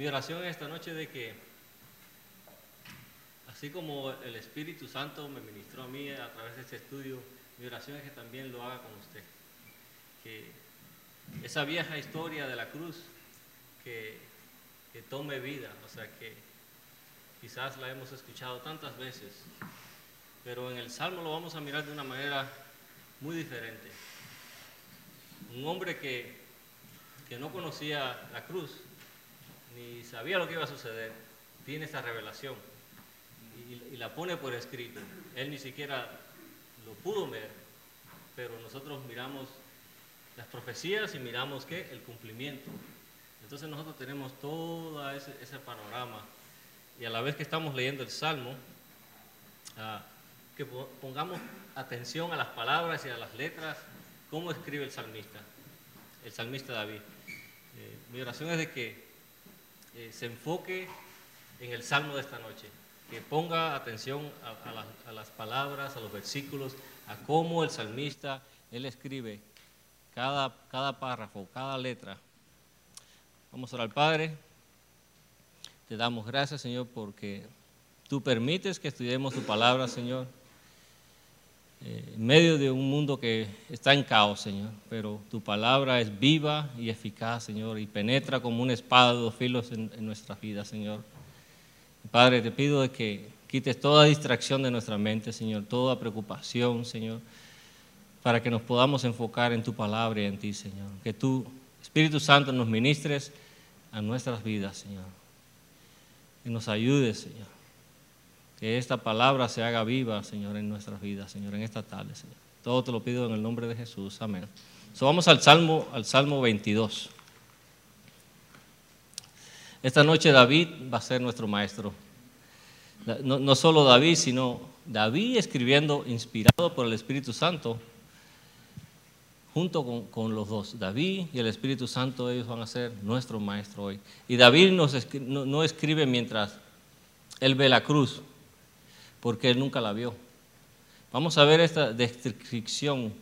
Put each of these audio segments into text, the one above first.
Mi oración esta noche de que, así como el Espíritu Santo me ministró a mí a través de este estudio, mi oración es que también lo haga con usted. Que esa vieja historia de la cruz, que, tome vida, o sea, que quizás la hemos escuchado tantas veces, pero en el Salmo lo vamos a mirar de una manera muy diferente. Un hombre que, que no conocía la cruz, ni sabía lo que iba a suceder, tiene esta revelación y, la pone por escrito. Él ni siquiera lo pudo ver, pero nosotros miramos las profecías y miramos que el cumplimiento. Entonces nosotros tenemos todo ese, panorama y a la vez que estamos leyendo el Salmo, uh, que pongamos atención a las palabras y a las letras, cómo escribe el salmista, el salmista David. Eh, mi oración es de que eh, se enfoque en el salmo de esta noche, que ponga atención a, las, palabras, a los versículos, a cómo el salmista, él escribe cada, cada párrafo, cada letra. Vamos a orar al Padre. Te damos gracias, Señor, porque tú permites que estudiemos tu palabra, Señor eh, en medio de un mundo que está en caos, Señor, pero tu palabra es viva y eficaz, Señor, y penetra como una espada de dos filos en, nuestras vidas, Señor. Padre, te pido de que quites toda distracción de nuestra mente, Señor, toda preocupación, Señor, para que nos podamos enfocar en tu palabra y en ti, Señor. Que tú, Espíritu Santo, nos ministres a nuestras vidas, Señor. Que nos ayudes, Señor que esta palabra se haga viva, Señor, en nuestras vidas, Señor, en esta tarde, Señor. Todo te lo pido en el nombre de Jesús. Amén. So, vamos al Salmo, al Salmo 22. Esta noche David va a ser nuestro maestro. No, solo David, sino David escribiendo, inspirado por el Espíritu Santo, junto con, con, los dos, David y el Espíritu Santo, ellos van a ser nuestro maestro hoy. Y David no escribe mientras él ve la cruz, porque él nunca la vio. Vamos a ver esta descripción,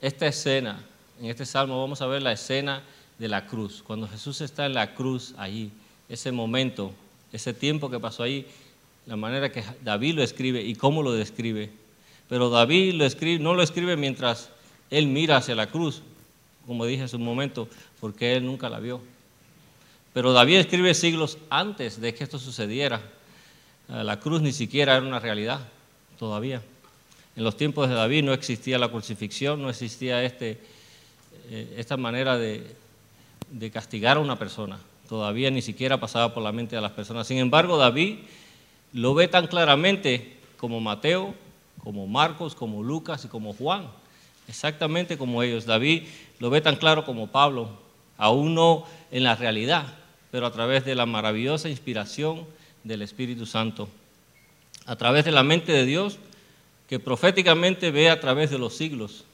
esta escena, en este salmo vamos a ver la escena de la cruz, cuando Jesús está en la cruz allí, ese momento, ese tiempo que pasó ahí, la manera que David lo escribe y cómo lo describe. Pero David lo escribe, no lo escribe mientras él mira hacia la cruz, como dije hace un momento, porque él nunca la vio. Pero David escribe siglos antes de que esto sucediera. La cruz ni siquiera era una realidad todavía. En los tiempos de David no existía la crucifixión, no existía este, eh, esta manera de, de, castigar a una persona. Todavía ni siquiera pasaba por la mente de las personas. Sin embargo, David lo ve tan claramente como Mateo, como Marcos, como Lucas y como Juan. Exactamente como ellos. David lo ve tan claro como Pablo, aún no en la realidad, pero a través de la maravillosa inspiración del Espíritu Santo, a través de la mente de Dios, que proféticamente ve a través de los siglos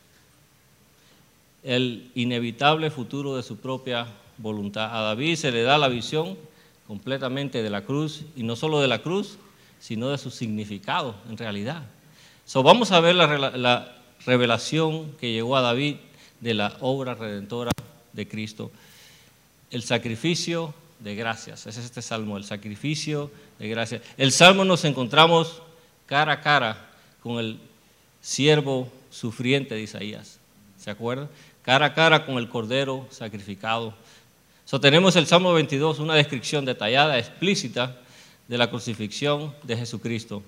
el inevitable futuro de su propia voluntad. A David se le da la visión completamente de la cruz, y no solo de la cruz, sino de su significado en realidad. So, vamos a ver la, la revelación que llegó a David de la obra redentora de Cristo, el sacrificio de gracias. Ese es este salmo, el sacrificio de gracias. El salmo nos encontramos cara a cara con el siervo sufriente de Isaías. ¿Se acuerdan? Cara a cara con el cordero sacrificado. So, tenemos el Salmo 22, una descripción detallada, explícita de la crucifixión de Jesucristo.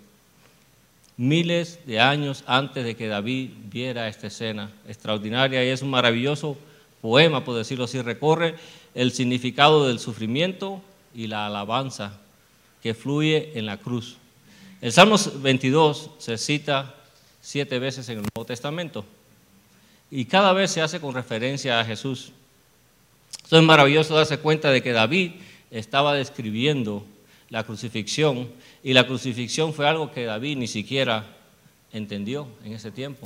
Miles de años antes de que David viera esta escena extraordinaria y es un maravilloso poema, por decirlo así, recorre el significado del sufrimiento y la alabanza que fluye en la cruz. El Salmo 22 se cita siete veces en el Nuevo Testamento y cada vez se hace con referencia a Jesús. Esto es maravilloso darse cuenta de que David estaba describiendo la crucifixión y la crucifixión fue algo que David ni siquiera entendió en ese tiempo.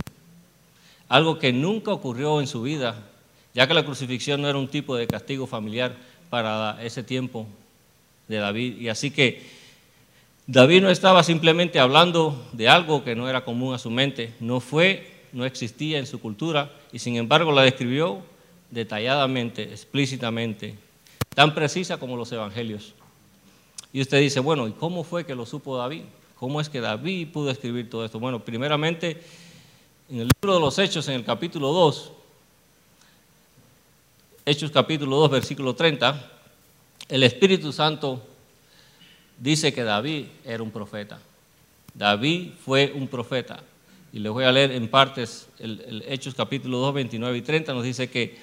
Algo que nunca ocurrió en su vida ya que la crucifixión no era un tipo de castigo familiar para ese tiempo de David. Y así que David no estaba simplemente hablando de algo que no era común a su mente, no fue, no existía en su cultura y sin embargo la describió detalladamente, explícitamente, tan precisa como los evangelios. Y usted dice, bueno, ¿y cómo fue que lo supo David? ¿Cómo es que David pudo escribir todo esto? Bueno, primeramente, en el libro de los Hechos, en el capítulo 2, Hechos capítulo 2, versículo 30, el Espíritu Santo dice que David era un profeta. David fue un profeta. Y les voy a leer en partes el, Hechos capítulo 2, 29 y 30, nos dice que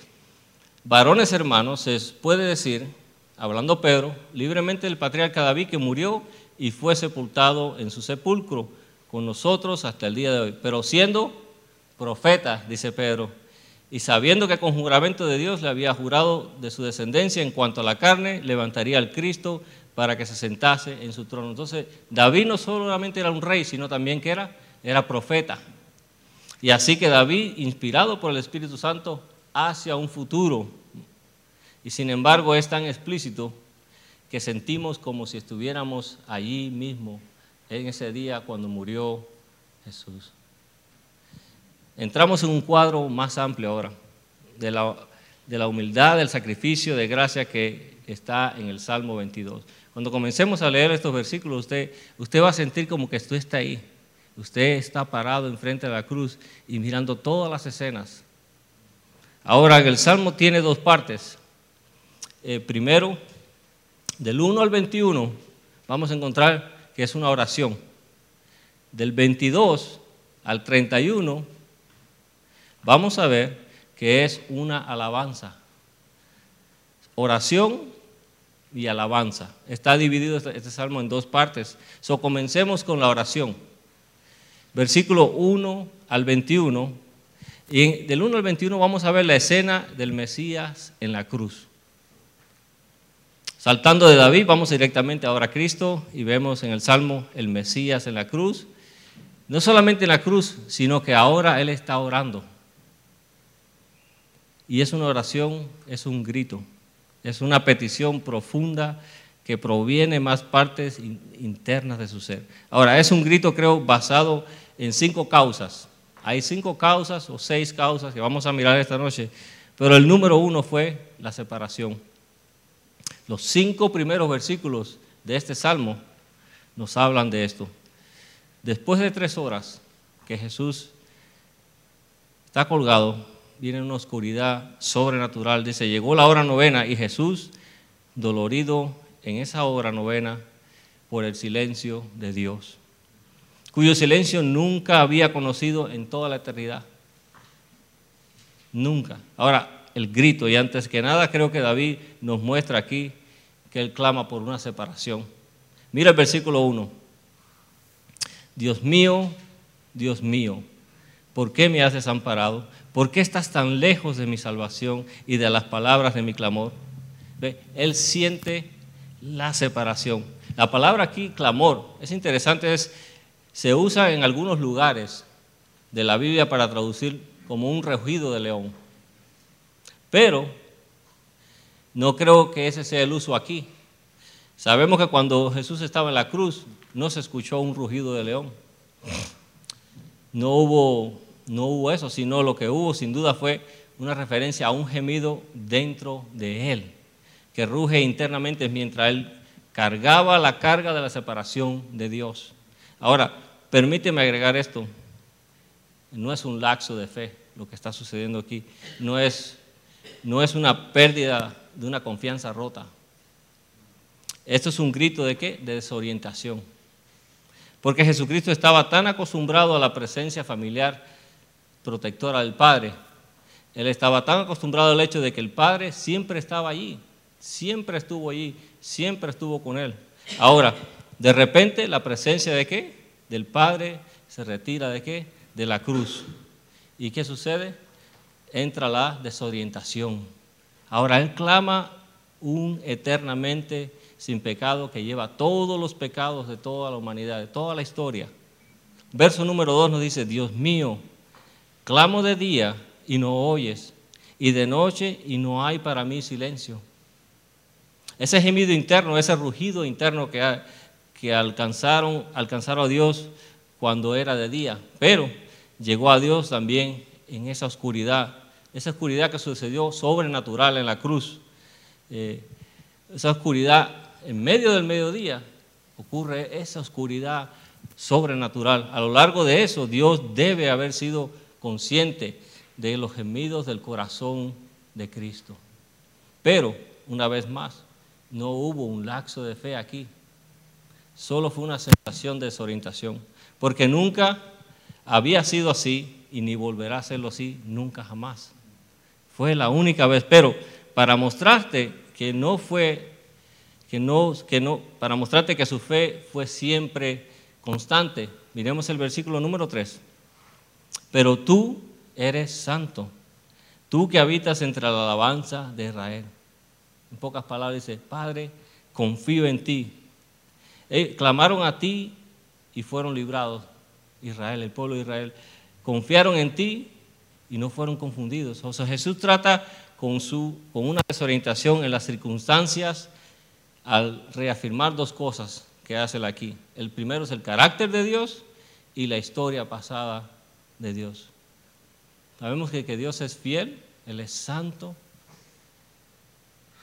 varones hermanos, se puede decir, hablando Pedro, libremente del patriarca David que murió y fue sepultado en su sepulcro con nosotros hasta el día de hoy. Pero siendo profeta, dice Pedro, y sabiendo que con juramento de Dios le había jurado de su descendencia en cuanto a la carne, levantaría al Cristo para que se sentase en su trono. Entonces, David no solamente era un rey, sino también que era, era profeta. Y así que David, inspirado por el Espíritu Santo, hacia un futuro. Y sin embargo es tan explícito que sentimos como si estuviéramos allí mismo, en ese día cuando murió Jesús. Entramos en un cuadro más amplio ahora, de la, de la humildad, del sacrificio de gracia que está en el Salmo 22. Cuando comencemos a leer estos versículos, usted, usted va a sentir como que usted está ahí. Usted está parado enfrente de la cruz y mirando todas las escenas. Ahora, el Salmo tiene dos partes. Eh, primero, del 1 al 21, vamos a encontrar que es una oración. Del 22 al 31, vamos a ver que es una alabanza. Oración y alabanza. Está dividido este, este, salmo en dos partes. So, comencemos con la oración. Versículo 1 al 21. Y del 1 al 21 vamos a ver la escena del Mesías en la cruz. Saltando de David, vamos directamente ahora a Cristo y vemos en el Salmo el Mesías en la cruz. No solamente en la cruz, sino que ahora Él está orando. Y es una oración, es un grito. Es una petición profunda que proviene más partes internas de su ser. Ahora, es un grito, creo, basado en cinco causas. Hay cinco causas o seis causas que vamos a mirar esta noche, pero el número uno fue la separación. Los cinco primeros versículos de este salmo nos hablan de esto. Después de tres horas que Jesús está colgado, viene una oscuridad sobrenatural. Dice, llegó la hora novena y Jesús, dolorido en esa hora novena por el silencio de Dios, cuyo silencio nunca había conocido en toda la eternidad. Nunca. Ahora, el grito, y antes que nada creo que David nos muestra aquí que él clama por una separación. Mira el versículo 1. Dios mío, Dios mío, ¿por qué me has desamparado? ¿Por qué estás tan lejos de mi salvación y de las palabras de mi clamor? ¿Ve? Él siente la separación. La palabra aquí, clamor, es interesante, es, se usa en algunos lugares de la Biblia para traducir como un rugido de león. Pero no creo que ese sea el uso aquí. Sabemos que cuando Jesús estaba en la cruz no se escuchó un rugido de león. No hubo no hubo eso, sino lo que hubo sin duda fue una referencia a un gemido dentro de él, que ruge internamente mientras él cargaba la carga de la separación de Dios. Ahora, permíteme agregar esto, no es un laxo de fe lo que está sucediendo aquí, no es, no es una pérdida de una confianza rota. Esto es un grito de qué? De desorientación. Porque Jesucristo estaba tan acostumbrado a la presencia familiar protectora del Padre. Él estaba tan acostumbrado al hecho de que el Padre siempre estaba allí, siempre estuvo allí, siempre estuvo con él. Ahora, de repente la presencia de qué? Del Padre se retira de qué? De la cruz. ¿Y qué sucede? Entra la desorientación. Ahora Él clama un eternamente sin pecado que lleva todos los pecados de toda la humanidad, de toda la historia. Verso número 2 nos dice, Dios mío, Clamo de día y no oyes, y de noche y no hay para mí silencio. Ese gemido interno, ese rugido interno que, que alcanzaron, alcanzaron a Dios cuando era de día, pero llegó a Dios también en esa oscuridad, esa oscuridad que sucedió sobrenatural en la cruz. Eh, esa oscuridad en medio del mediodía, ocurre esa oscuridad sobrenatural. A lo largo de eso, Dios debe haber sido consciente de los gemidos del corazón de Cristo. Pero, una vez más, no hubo un laxo de fe aquí. Solo fue una sensación de desorientación, porque nunca había sido así y ni volverá a serlo así nunca jamás. Fue la única vez, pero para mostrarte que no fue que no que no para mostrarte que su fe fue siempre constante. Miremos el versículo número 3. Pero tú eres santo, tú que habitas entre la alabanza de Israel. En pocas palabras dice, Padre, confío en ti. Eh, clamaron a ti y fueron librados. Israel, el pueblo de Israel, confiaron en ti y no fueron confundidos. O sea, Jesús trata con, su, con una desorientación en las circunstancias al reafirmar dos cosas que hace aquí. El primero es el carácter de Dios y la historia pasada de Dios. Sabemos que, que Dios es fiel, Él es santo,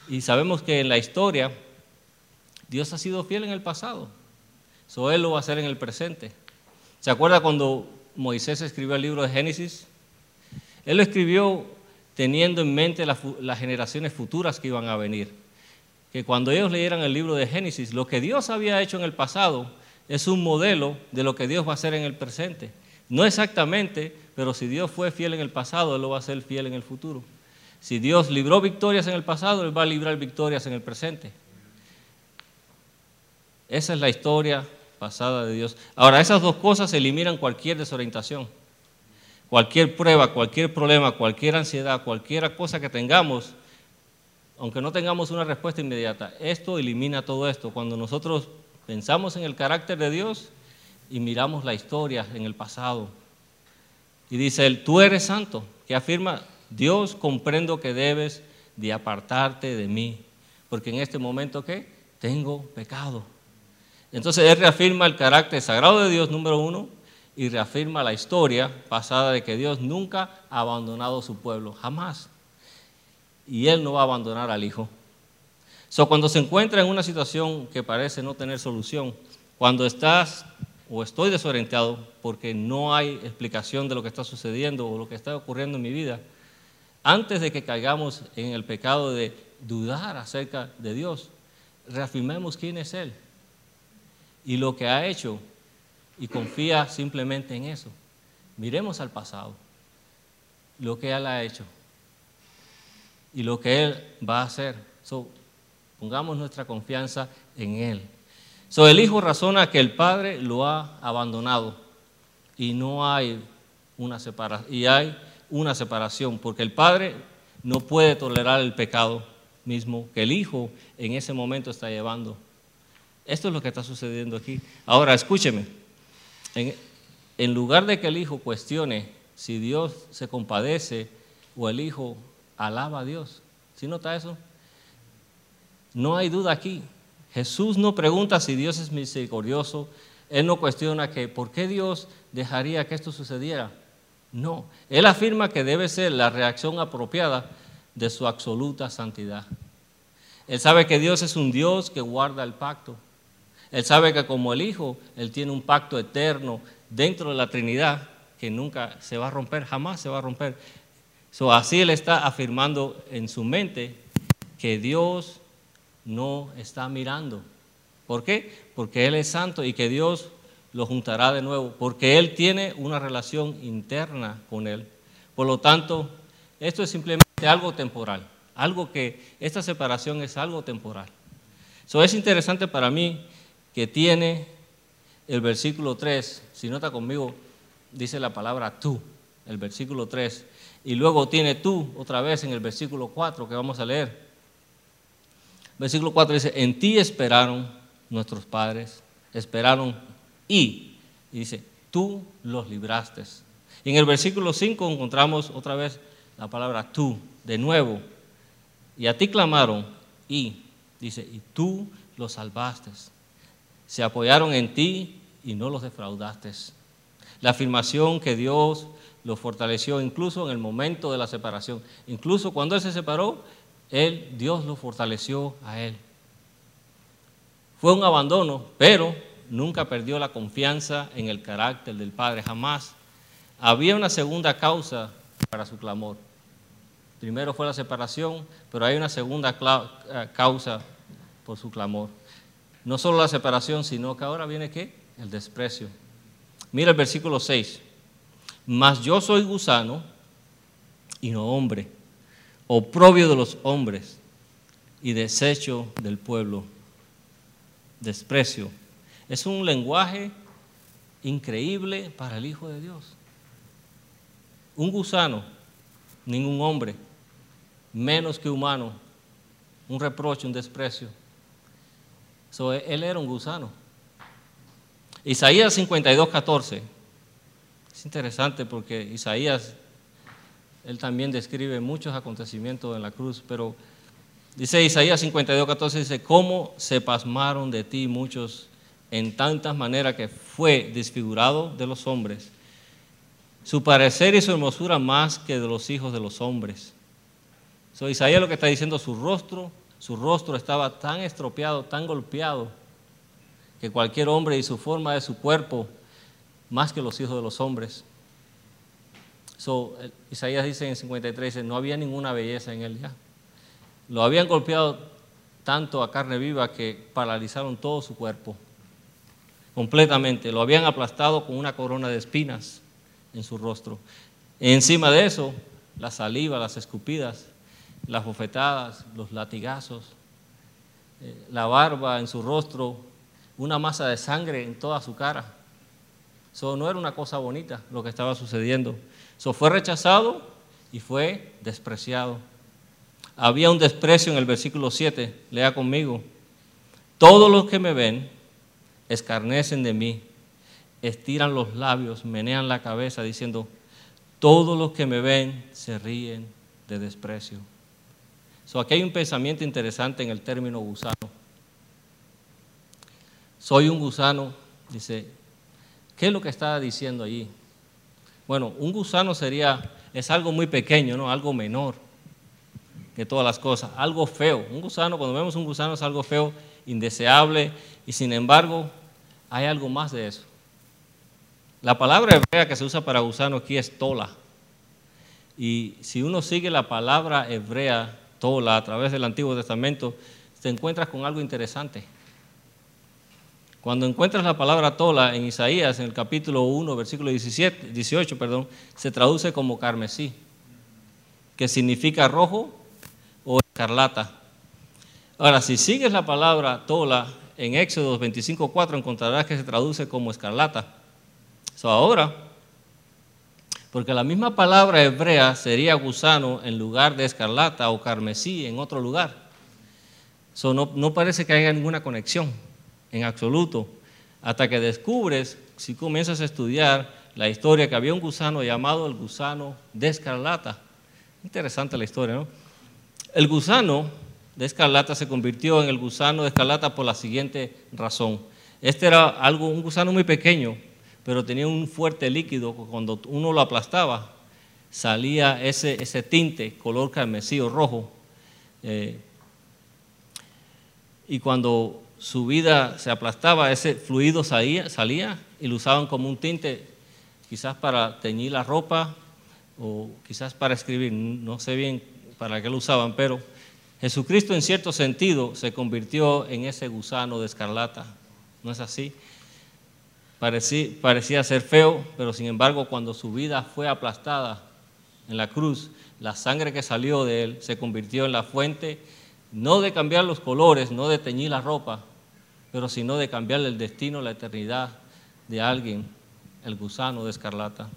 y sabemos que en la historia Dios ha sido fiel en el pasado. So Él lo va a hacer en el presente. ¿Se acuerda cuando Moisés escribió el libro de Génesis? Él lo escribió teniendo en mente las generaciones futuras que iban a venir. Que cuando ellos leyeran el libro de Génesis, lo que Dios había hecho en el pasado es un modelo de lo que Dios va a hacer en el presente. No exactamente, pero si Dios fue fiel en el pasado, Él lo va a ser fiel en el futuro. Si Dios libró victorias en el pasado, Él va a librar victorias en el presente. Esa es la historia pasada de Dios. Ahora, esas dos cosas eliminan cualquier desorientación. Cualquier prueba, cualquier problema, cualquier ansiedad, cualquier cosa que tengamos, aunque no tengamos una respuesta inmediata, esto elimina todo esto. Cuando nosotros pensamos en el carácter de Dios y miramos la historia en el pasado, y dice él, tú eres santo, que afirma Dios, comprendo que debes de apartarte de mí, porque en este momento ¿qué? Tengo pecado. Entonces Él reafirma el carácter sagrado de Dios, número uno, y reafirma la historia pasada de que Dios nunca ha abandonado a su pueblo, jamás. Y Él no va a abandonar al Hijo. So, cuando se encuentra en una situación que parece no tener solución, cuando estás o estoy desorientado porque no hay explicación de lo que está sucediendo o lo que está ocurriendo en mi vida, antes de que caigamos en el pecado de dudar acerca de Dios, reafirmemos quién es Él y lo que ha hecho y confía simplemente en eso. Miremos al pasado, lo que Él ha hecho y lo que Él va a hacer. pongamos nuestra confianza en Él. So, el Hijo razona que el Padre lo ha abandonado y no hay una separación. Y hay una separación, porque el padre no puede tolerar el pecado mismo que el hijo en ese momento está llevando. Esto es lo que está sucediendo aquí. Ahora, escúcheme, en, lugar de que el hijo cuestione si Dios se compadece o el hijo alaba a Dios, ¿sí nota eso? No hay duda aquí. Jesús no pregunta si Dios es misericordioso, Él no cuestiona que por qué Dios dejaría que esto sucediera. No, él afirma que debe ser la reacción apropiada de su absoluta santidad. Él sabe que Dios es un Dios que guarda el pacto. Él sabe que como el Hijo, Él tiene un pacto eterno dentro de la Trinidad que nunca se va a romper, jamás se va a romper. así Él está afirmando en su mente que Dios no está mirando. ¿Por qué? Porque Él es santo y que Dios lo juntará de nuevo, porque Él tiene una relación interna con Él. Por lo tanto, esto es simplemente algo temporal, algo que esta separación es algo temporal. Eso es interesante para mí que tiene el versículo 3, si nota conmigo, dice la palabra tú, el versículo 3, y luego tiene tú otra vez en el versículo 4 que vamos a leer. Versículo 4 dice, en ti esperaron nuestros padres, esperaron y, dice, tú los libraste. Y en el versículo 5 encontramos otra vez la palabra tú, de nuevo. Y a ti clamaron y, dice, y tú los salvaste. Se apoyaron en ti y no los defraudaste. La afirmación que Dios los fortaleció incluso en el momento de la separación. Incluso cuando Él se separó, él, Dios lo fortaleció a Él. Fue un abandono, pero nunca perdió la confianza en el carácter del Padre, jamás. Había una segunda causa para su clamor. Primero fue la separación, pero hay una segunda eh, causa por su clamor. No solo la separación, sino que ahora viene qué? El desprecio. Mira el versículo 6. Mas yo soy gusano y no hombre, oprobio de los hombres y desecho del pueblo. Desprecio. Es un lenguaje increíble para el Hijo de Dios. Un gusano, ningún hombre, menos que humano, un reproche, un desprecio. él era un gusano. Isaías 52, 14. Es interesante porque Isaías, él también describe muchos acontecimientos en la cruz, pero dice Isaías 52, 14, dice, ¿cómo se pasmaron de ti muchos en tantas maneras que fue desfigurado de los hombres? Su parecer y su hermosura más que de los hijos de los hombres. So, Isaías lo que está diciendo, su rostro, su rostro estaba tan estropeado, tan golpeado, que cualquier hombre y su forma de su cuerpo, más que los hijos de los hombres. So, Isaías dice en 53, no había ninguna belleza en él ya. Lo habían golpeado tanto a carne viva que paralizaron todo su cuerpo, completamente. Lo habían aplastado con una corona de espinas en su rostro. encima de eso, la saliva, las escupidas, las bofetadas, los latigazos, eh, la barba en su rostro, una masa de sangre en toda su cara. Eso no era una cosa bonita lo que estaba sucediendo. Eso fue rechazado y fue despreciado. Había un desprecio en el versículo 7, lea conmigo. Todos los que me ven escarnecen de mí, estiran los labios, menean la cabeza diciendo, todos los que me ven se ríen de desprecio. So, aquí hay un pensamiento interesante en el término gusano. Soy un gusano, dice, ¿qué es lo que está diciendo allí? Bueno, un gusano sería, es algo muy pequeño, ¿no? Algo menor que todas las cosas, algo feo. Un gusano, cuando vemos un gusano es algo feo, indeseable, y sin embargo hay algo más de eso. La palabra hebrea que se usa para gusano aquí es tola. Y si uno sigue la palabra hebrea tola a través del Antiguo Testamento, te encuentras con algo interesante. Cuando encuentras la palabra tola en Isaías, en el capítulo 1, versículo 17, 18, perdón, se traduce como carmesí, que significa rojo o escarlata. Ahora, si sigues la palabra tola en Éxodo 25, 4, encontrarás que se traduce como escarlata. So, ahora, porque la misma palabra hebrea sería gusano en lugar de escarlata o carmesí en otro lugar. So, no, no parece que haya ninguna conexión en absoluto, hasta que descubres, si comienzas a estudiar la historia, que había un gusano llamado el gusano de escarlata. Interesante la historia, ¿no? El gusano de escarlata se convirtió en el gusano de escarlata por la siguiente razón. Este era algo, un gusano muy pequeño, pero tenía un fuerte líquido. Cuando uno lo aplastaba, salía ese, ese tinte color carmesí o rojo. Eh, y cuando su vida se aplastaba, ese fluido salía, salía y lo usaban como un tinte, quizás para teñir la ropa o quizás para escribir, no sé bien para qué lo usaban, pero Jesucristo en cierto sentido se convirtió en ese gusano de escarlata, ¿no es así? Parecía, parecía ser feo, pero sin embargo cuando su vida fue aplastada en la cruz, la sangre que salió de él se convirtió en la fuente no de cambiar los colores, no de teñir la ropa, pero sino de cambiar el destino, la eternidad de alguien, el gusano de escarlata.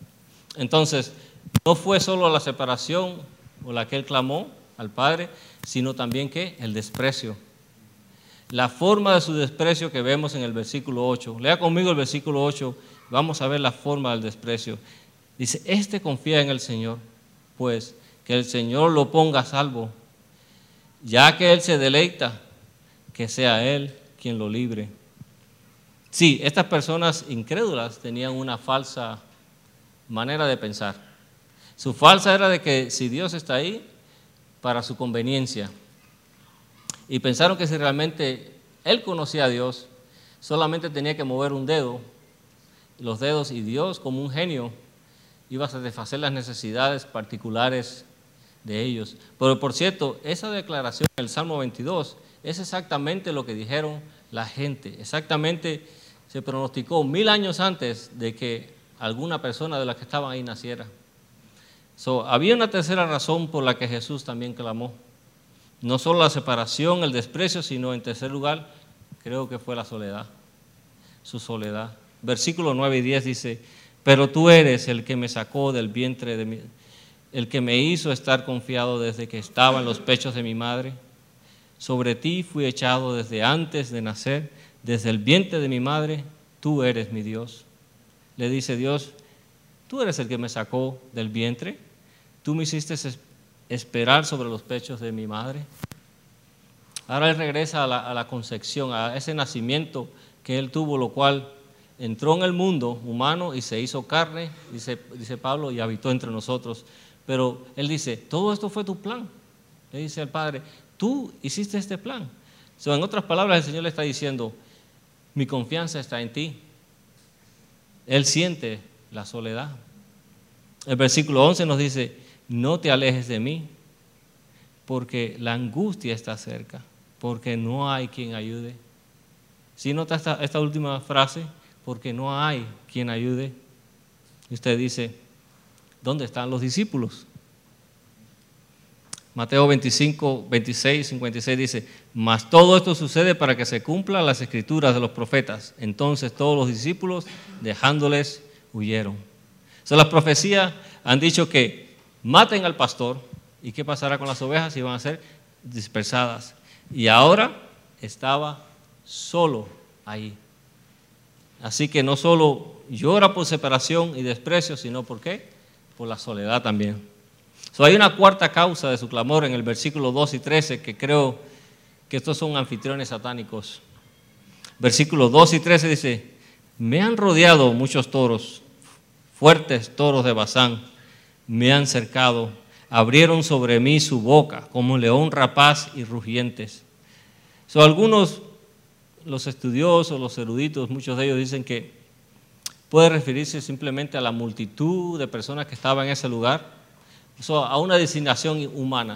Entonces, no fue solo la separación o la que él clamó al Padre, sino también que el desprecio. La forma de su desprecio que vemos en el versículo 8. Lea conmigo el versículo 8, vamos a ver la forma del desprecio. Dice, este confía en el Señor, pues que el Señor lo ponga a salvo ya que Él se deleita, que sea Él quien lo libre. Sí, estas personas incrédulas tenían una falsa manera de pensar. Su falsa era de que si Dios está ahí, para su conveniencia. Y pensaron que si realmente Él conocía a Dios, solamente tenía que mover un dedo, los dedos, y Dios, como un genio, iba a satisfacer las necesidades particulares de ellos. Pero por cierto, esa declaración del Salmo 22 es exactamente lo que dijeron la gente. Exactamente se pronosticó mil años antes de que alguna persona de las que estaban ahí naciera. había una tercera razón por la que Jesús también clamó. No solo la separación, el desprecio, sino en tercer lugar, creo que fue la soledad, su soledad. Versículo 9 y 10 dice, pero tú eres el que me sacó del vientre de mi, el que me hizo estar confiado desde que estaba en los pechos de mi madre. Sobre ti fui echado desde antes de nacer, desde el vientre de mi madre, tú eres mi Dios. Le dice Dios, tú eres el que me sacó del vientre, tú me hiciste esperar sobre los pechos de mi madre. Ahora él regresa a la, concepción, a ese nacimiento que él tuvo, lo cual entró en el mundo humano y se hizo carne, dice, dice Pablo, y habitó entre nosotros. Pero él dice, todo esto fue tu plan. Le dice al Padre, tú hiciste este plan. en otras palabras, el Señor le está diciendo, mi confianza está en ti. Él siente la soledad. El versículo 11 nos dice, no te alejes de mí, porque la angustia está cerca, porque no hay quien ayude. Si nota esta, esta última frase, porque no hay quien ayude. Usted dice, ¿dónde están los discípulos? Mateo 25, 26, 56 dice, mas todo esto sucede para que se cumplan las escrituras de los profetas. Entonces todos los discípulos, dejándoles, huyeron. O las profecías han dicho que maten al pastor y qué pasará con las ovejas y van a ser dispersadas. Y ahora estaba solo ahí. Así que no solo llora por separación y desprecio, sino por qué? Por la soledad también. hay una cuarta causa de su clamor en el versículo 2 y 13 que creo que estos son anfitriones satánicos. Versículos 2 y 13 dice, me han rodeado muchos toros, fuertes toros de Bazán, me han cercado, abrieron sobre mí su boca como león rapaz y rugientes. So, algunos los estudiosos, los eruditos, muchos de ellos dicen que puede referirse simplemente a la multitud de personas que estaban en ese lugar, a una designación humana.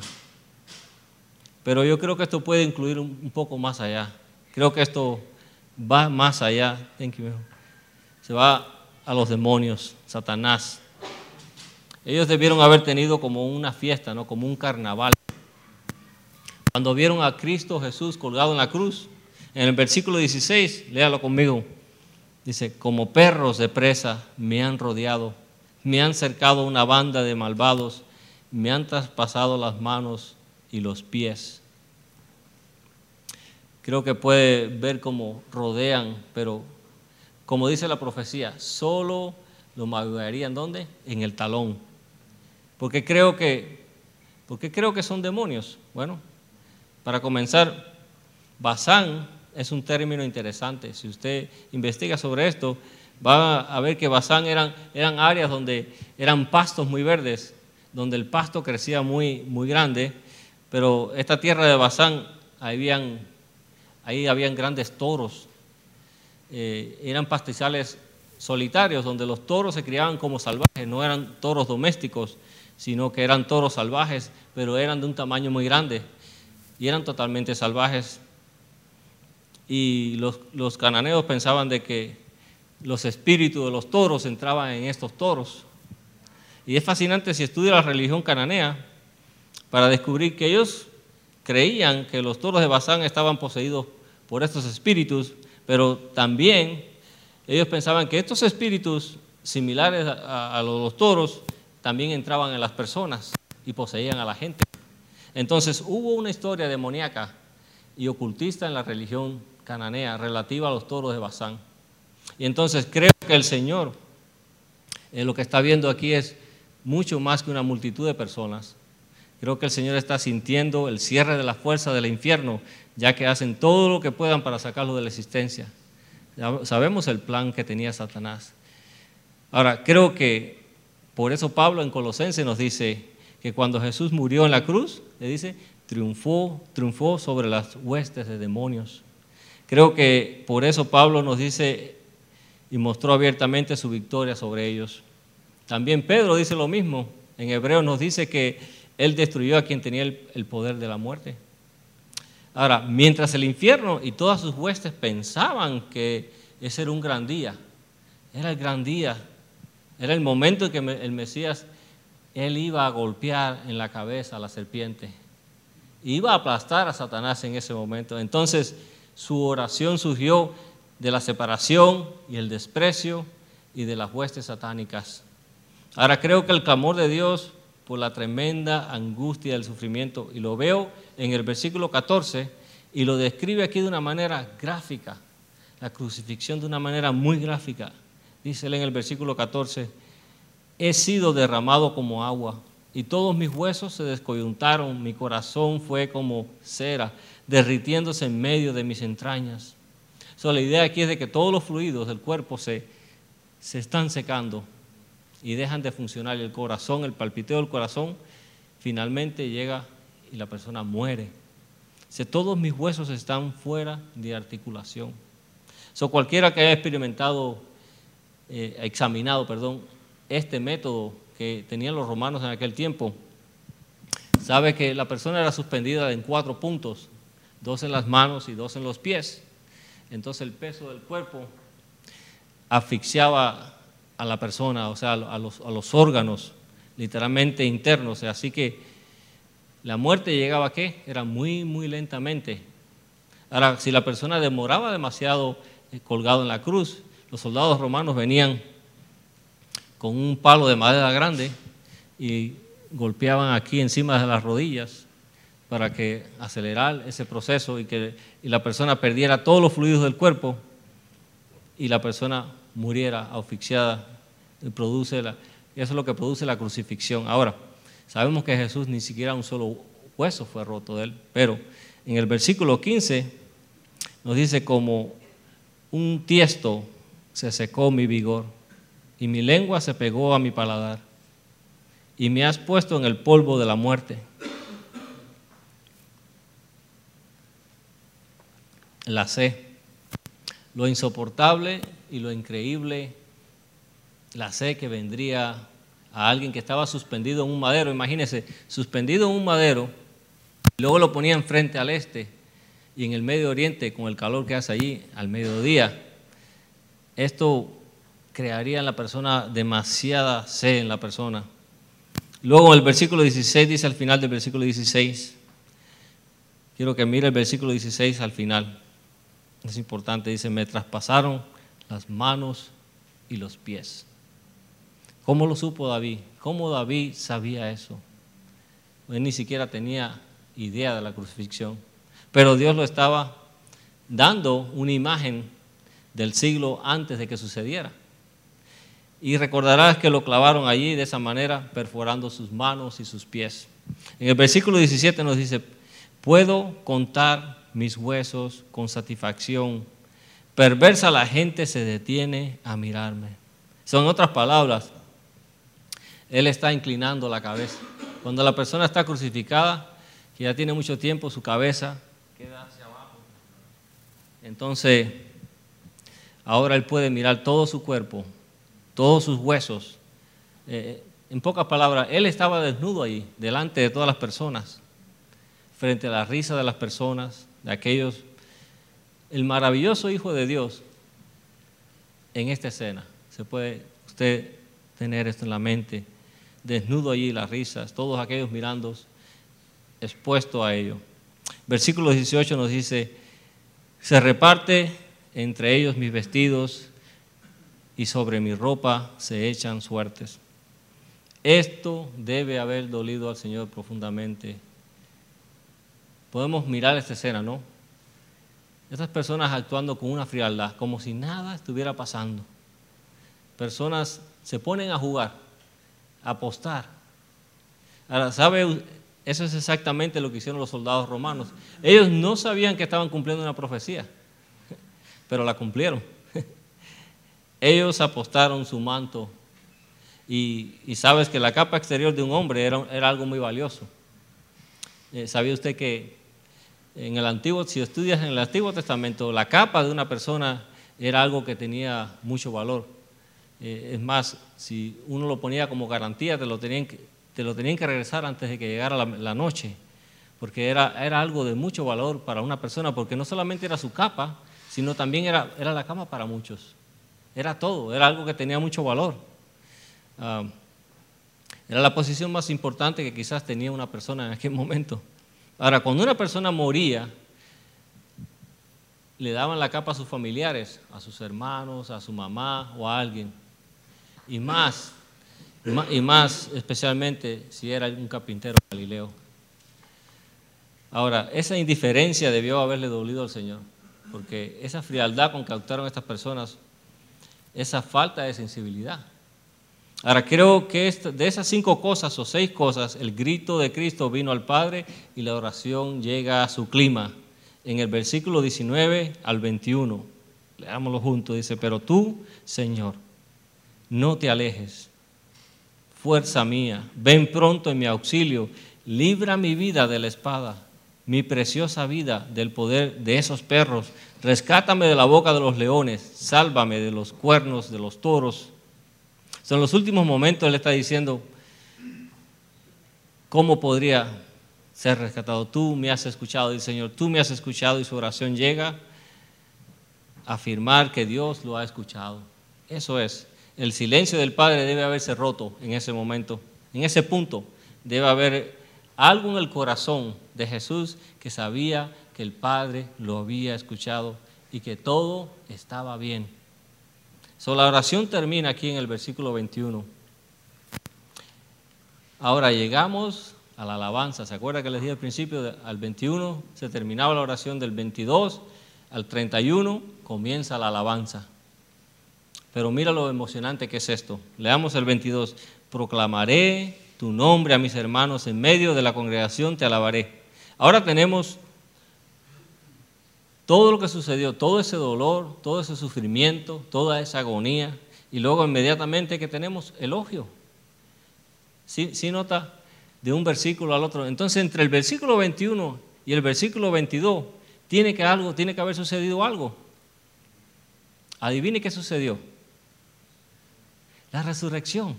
Pero yo creo que esto puede incluir un, poco más allá. Creo que esto va más allá. Se va a los demonios, Satanás. Ellos debieron haber tenido como una fiesta, ¿no? como un carnaval. Cuando vieron a Cristo Jesús colgado en la cruz, en el versículo 16, léalo conmigo. Dice, como perros de presa me han rodeado, me han cercado una banda de malvados, me han traspasado las manos y los pies. Creo que puede ver cómo rodean, pero como dice la profecía, solo lo magullarían ¿dónde? En el talón. Porque creo que, porque creo que son demonios. Bueno, para comenzar, Basán es un término interesante. Si usted investiga sobre esto, va a ver que Bazán eran, eran áreas donde eran pastos muy verdes, donde el pasto crecía muy, muy grande, pero esta tierra de Bazán, habían, ahí habían grandes toros, eh, eran pastizales solitarios, donde los toros se criaban como salvajes, no eran toros domésticos, sino que eran toros salvajes, pero eran de un tamaño muy grande y eran totalmente salvajes y los, cananeos pensaban de que los espíritus de los toros entraban en estos toros. Y es fascinante si estudia la religión cananea para descubrir que ellos creían que los toros de Bazán estaban poseídos por estos espíritus, pero también ellos pensaban que estos espíritus similares a, a los toros también entraban en las personas y poseían a la gente. Entonces hubo una historia demoníaca y ocultista en la religión cananea relativa a los toros de Bazán. Y entonces creo que el Señor eh, lo que está viendo aquí es mucho más que una multitud de personas. Creo que el Señor está sintiendo el cierre de la fuerza del infierno, ya que hacen todo lo que puedan para sacarlo de la existencia. sabemos el plan que tenía Satanás. Ahora, creo que por eso Pablo en Colosense nos dice que cuando Jesús murió en la cruz, le dice, triunfó, triunfó sobre las huestes de demonios. Creo que por eso Pablo nos dice y mostró abiertamente su victoria sobre ellos. También Pedro dice lo mismo. En Hebreo nos dice que él destruyó a quien tenía el, poder de la muerte. Ahora, mientras el infierno y todas sus huestes pensaban que ese era un gran día, era el gran día, era el momento en que el Mesías, él iba a golpear en la cabeza a la serpiente, iba a aplastar a Satanás en ese momento. Entonces, su oración surgió de la separación y el desprecio y de las huestes satánicas. Ahora creo que el clamor de Dios por la tremenda angustia del sufrimiento, y lo veo en el versículo 14, y lo describe aquí de una manera gráfica, la crucifixión de una manera muy gráfica. Dice él en el versículo 14, he sido derramado como agua, y todos mis huesos se descoyuntaron, mi corazón fue como cera, derritiéndose en medio de mis entrañas. So, la idea aquí es de que todos los fluidos del cuerpo se, se están secando y dejan de funcionar. El corazón, el palpiteo del corazón, finalmente llega y la persona muere. Si todos mis huesos están fuera de articulación. So, cualquiera que haya experimentado, eh, examinado, perdón, este método que tenían los romanos en aquel tiempo, sabe que la persona era suspendida en cuatro puntos, dos en las manos y dos en los pies. Entonces el peso del cuerpo asfixiaba a la persona, o sea, a los, a los órganos literalmente internos. Así que la muerte llegaba a qué? Era muy, muy lentamente. Ahora, si la persona demoraba demasiado eh, colgado en la cruz, los soldados romanos venían con un palo de madera grande y golpeaban aquí encima de las rodillas para que acelerar ese proceso y que y la persona perdiera todos los fluidos del cuerpo y la persona muriera asfixiada. Produce la, eso es lo que produce la crucifixión. Ahora, sabemos que Jesús ni siquiera un solo hueso fue roto de él, pero en el versículo 15 nos dice como un tiesto se secó mi vigor y mi lengua se pegó a mi paladar y me has puesto en el polvo de la muerte. La sé, lo insoportable y lo increíble, la sé que vendría a alguien que estaba suspendido en un madero, imagínese, suspendido en un madero, luego lo ponían frente al este y en el Medio Oriente, con el calor que hace allí al mediodía, esto crearía en la persona demasiada sed en la persona. Luego el versículo 16 dice al final del versículo 16, quiero que mire el versículo 16 al final, es importante, dice, me traspasaron las manos y los pies. ¿Cómo lo supo David? ¿Cómo David sabía eso? Él ni siquiera tenía idea de la crucifixión, pero Dios lo estaba dando una imagen del siglo antes de que sucediera. Y recordarás que lo clavaron allí de esa manera, perforando sus manos y sus pies. En el versículo 17 nos dice, puedo contar mis huesos con satisfacción. Perversa la gente se detiene a mirarme. Son otras palabras. Él está inclinando la cabeza. Cuando la persona está crucificada, que ya tiene mucho tiempo, su cabeza queda hacia abajo. Entonces, ahora él puede mirar todo su cuerpo todos sus huesos. Eh, en pocas palabras, él estaba desnudo ahí, delante de todas las personas, frente a la risa de las personas, de aquellos. El maravilloso Hijo de Dios en esta escena. Se puede usted tener esto en la mente, desnudo allí, las risas, todos aquellos mirando, expuesto a ello. Versículo 18 nos dice, se reparte entre ellos mis vestidos y sobre mi ropa se echan suertes. Esto debe haber dolido al Señor profundamente. Podemos mirar esta escena, ¿no? Estas personas actuando con una frialdad, como si nada estuviera pasando. Personas se ponen a jugar, a apostar. Ahora, ¿sabe? Eso es exactamente lo que hicieron los soldados romanos. Ellos no sabían que estaban cumpliendo una profecía, pero la cumplieron. Ellos apostaron su manto y, sabes que la capa exterior de un hombre era, algo muy valioso. Eh, ¿Sabía usted que en el antiguo, si estudias en el Antiguo Testamento, la capa de una persona era algo que tenía mucho valor. Eh, es más, si uno lo ponía como garantía, te lo tenían que, te lo tenían que regresar antes de que llegara la, noche, porque era, era, algo de mucho valor para una persona, porque no solamente era su capa, sino también era, era la cama para muchos. Era todo, era algo que tenía mucho valor. Ah, era la posición más importante que quizás tenía una persona en aquel momento. Ahora, cuando una persona moría, le daban la capa a sus familiares, a sus hermanos, a su mamá o a alguien. Y más, y más especialmente si era un carpintero galileo. Ahora, esa indiferencia debió haberle dolido al Señor, porque esa frialdad con que actuaron estas personas, esa falta de sensibilidad. Ahora, creo que de esas cinco cosas o seis cosas, el grito de Cristo vino al Padre y la oración llega a su clima. En el versículo 19 al 21, leámoslo juntos, dice, pero tú, Señor, no te alejes, fuerza mía, ven pronto en mi auxilio, libra mi vida de la espada, mi preciosa vida del poder de esos perros, rescátame de la boca de los leones, sálvame de los cuernos de los toros en los últimos momentos él está diciendo, ¿cómo podría ser rescatado? Tú me has escuchado, dice Señor, tú me has escuchado y su oración llega a afirmar que Dios lo ha escuchado. Eso es, el silencio del Padre debe haberse roto en ese momento, en ese punto debe haber algo en el corazón de Jesús que sabía que el Padre lo había escuchado y que todo estaba bien la oración termina aquí en el versículo 21. Ahora llegamos a la alabanza. ¿Se acuerda que les dije al principio? Al 21 se terminaba la oración, del 22 al 31 comienza la alabanza. Pero mira lo emocionante que es esto. Leamos el 22. Proclamaré tu nombre a mis hermanos en medio de la congregación, te alabaré. Ahora tenemos todo lo que sucedió, todo ese dolor, todo ese sufrimiento, toda esa agonía, y luego inmediatamente que tenemos elogio. ¿Sí, nota? De un versículo al otro. Entonces, entre el versículo 21 y el versículo 22, tiene que, algo, tiene que haber sucedido algo. Adivine qué sucedió. La resurrección.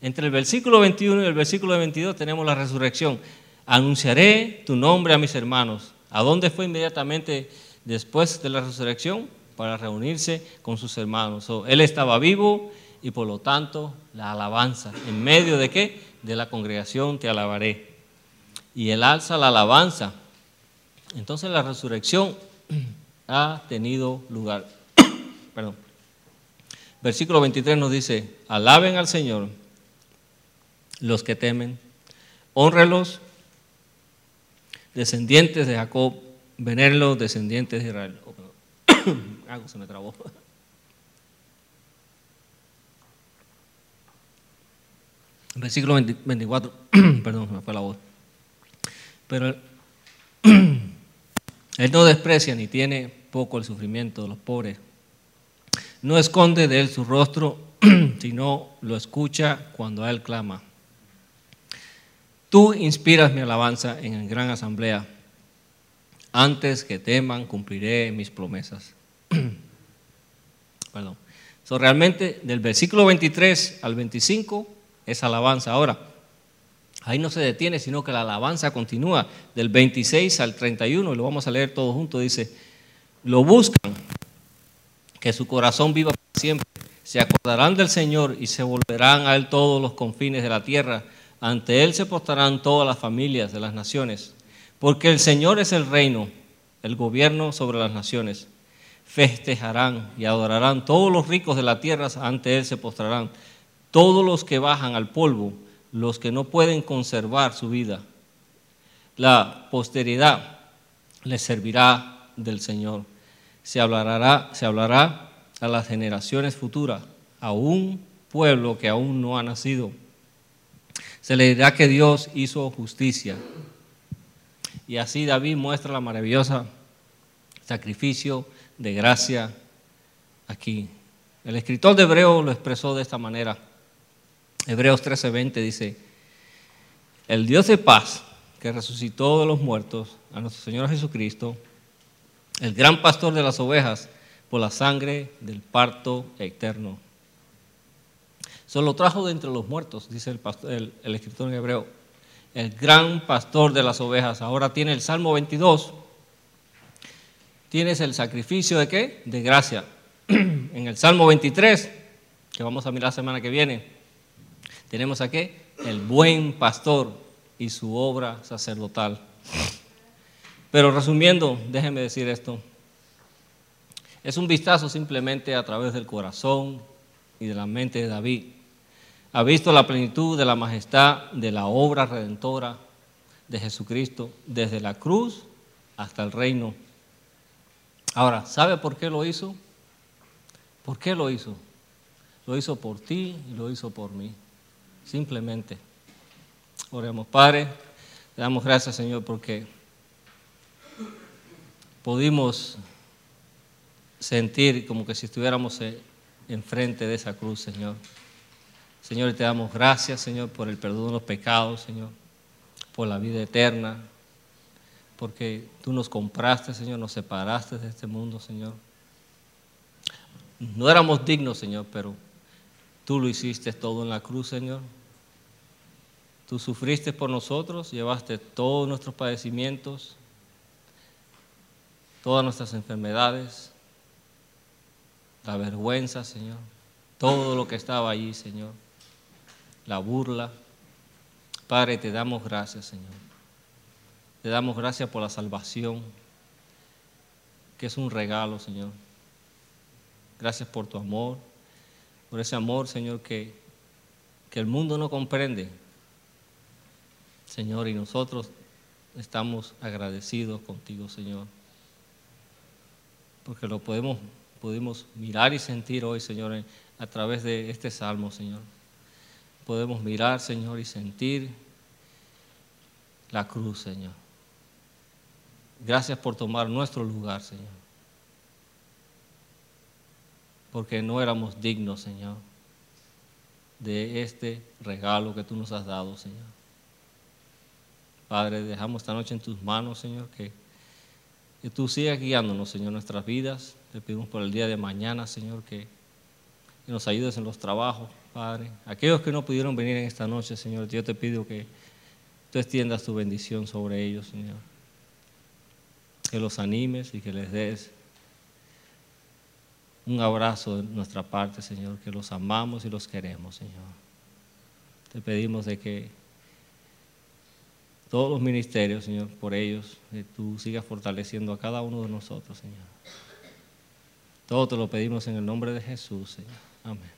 Entre el versículo 21 y el versículo 22 tenemos la resurrección. Anunciaré tu nombre a mis hermanos. ¿A dónde fue inmediatamente después de la resurrección para reunirse con sus hermanos. él estaba vivo y por lo tanto la alabanza. ¿En medio de qué? De la congregación te alabaré. Y él alza la alabanza. Entonces la resurrección ha tenido lugar. Perdón. Versículo 23 nos dice, alaben al Señor los que temen, honrelos, descendientes de Jacob, venir los descendientes de Israel. Oh, Algo se me trabó. Versículo 24, perdón, me fue la voz. Pero él no desprecia ni tiene poco el sufrimiento de los pobres. No esconde de él su rostro, sino lo escucha cuando a él clama. Tú inspiras mi alabanza en gran asamblea antes que teman, cumpliré mis promesas. Perdón. So, realmente, del versículo 23 al 25 es alabanza. Ahora, ahí no se detiene, sino que la alabanza continúa del 26 al 31, y lo vamos a leer todo junto. Dice: Lo buscan, que su corazón viva para siempre. Se acordarán del Señor y se volverán a Él todos los confines de la tierra. Ante Él se postarán todas las familias de las naciones. Porque el Señor es el reino, el gobierno sobre las naciones. Festejarán y adorarán todos los ricos de la tierra, ante Él se postrarán. Todos los que bajan al polvo, los que no pueden conservar su vida. La posteridad les servirá del Señor. Se hablará, se hablará a las generaciones futuras, a un pueblo que aún no ha nacido. Se le dirá que Dios hizo justicia y así David muestra la maravillosa sacrificio de gracia aquí. El escritor de Hebreo lo expresó de esta manera. Hebreos 13:20 dice, el Dios de paz que resucitó de los muertos, a nuestro Señor Jesucristo, el gran pastor de las ovejas, por la sangre del parto eterno. Se lo trajo de entre los muertos, dice el, el escritor en hebreo. El gran pastor de las ovejas. Ahora tiene el Salmo 22. Tienes el sacrificio de qué? De gracia. en el Salmo 23, que vamos a mirar la semana que viene, tenemos aquí el buen pastor y su obra sacerdotal. Pero resumiendo, déjenme decir esto. Es un vistazo simplemente a través del corazón y de la mente de David. Ha visto la plenitud de la majestad de la obra redentora de Jesucristo desde la cruz hasta el reino. Ahora, ¿sabe por qué lo hizo? ¿Por qué lo hizo? Lo hizo por ti y lo hizo por mí. Simplemente. Oremos, Padre, le damos gracias, Señor, porque pudimos sentir como que si estuviéramos enfrente de esa cruz, Señor. Señor, te damos gracias, Señor, por el perdón de los pecados, Señor, por la vida eterna, porque tú nos compraste, Señor, nos separaste de este mundo, Señor. No éramos dignos, Señor, pero tú lo hiciste todo en la cruz, Señor. Tú sufriste por nosotros, llevaste todos nuestros padecimientos, todas nuestras enfermedades, la vergüenza, Señor, todo lo que estaba allí, Señor, la burla. Padre, te damos gracias, Señor. Te damos gracias por la salvación, que es un regalo, Señor. Gracias por tu amor, por ese amor, Señor, que, que el mundo no comprende. Señor, y nosotros estamos agradecidos contigo, Señor, porque lo podemos, podemos mirar y sentir hoy, Señor, a través de este salmo, Señor. Podemos mirar, Señor, y sentir la cruz, Señor. Gracias por tomar nuestro lugar, Señor porque no éramos dignos, Señor, de este regalo que tú nos has dado, Señor. Padre, dejamos esta noche en tus manos, Señor, que, que tú sigas guiándonos, Señor, nuestras vidas. Te pedimos por el día de mañana, Señor, que, que nos ayudes en los trabajos, Padre. Aquellos que no pudieron venir en esta noche, Señor, yo te pido que tú extiendas tu bendición sobre ellos, Señor. Que los animes y que les des un abrazo de nuestra parte, Señor, que los amamos y los queremos, Señor. Te pedimos de que todos los ministerios, Señor, por ellos, que tú sigas fortaleciendo a cada uno de nosotros, Señor. Todo te lo pedimos en el nombre de Jesús, Señor. Amén.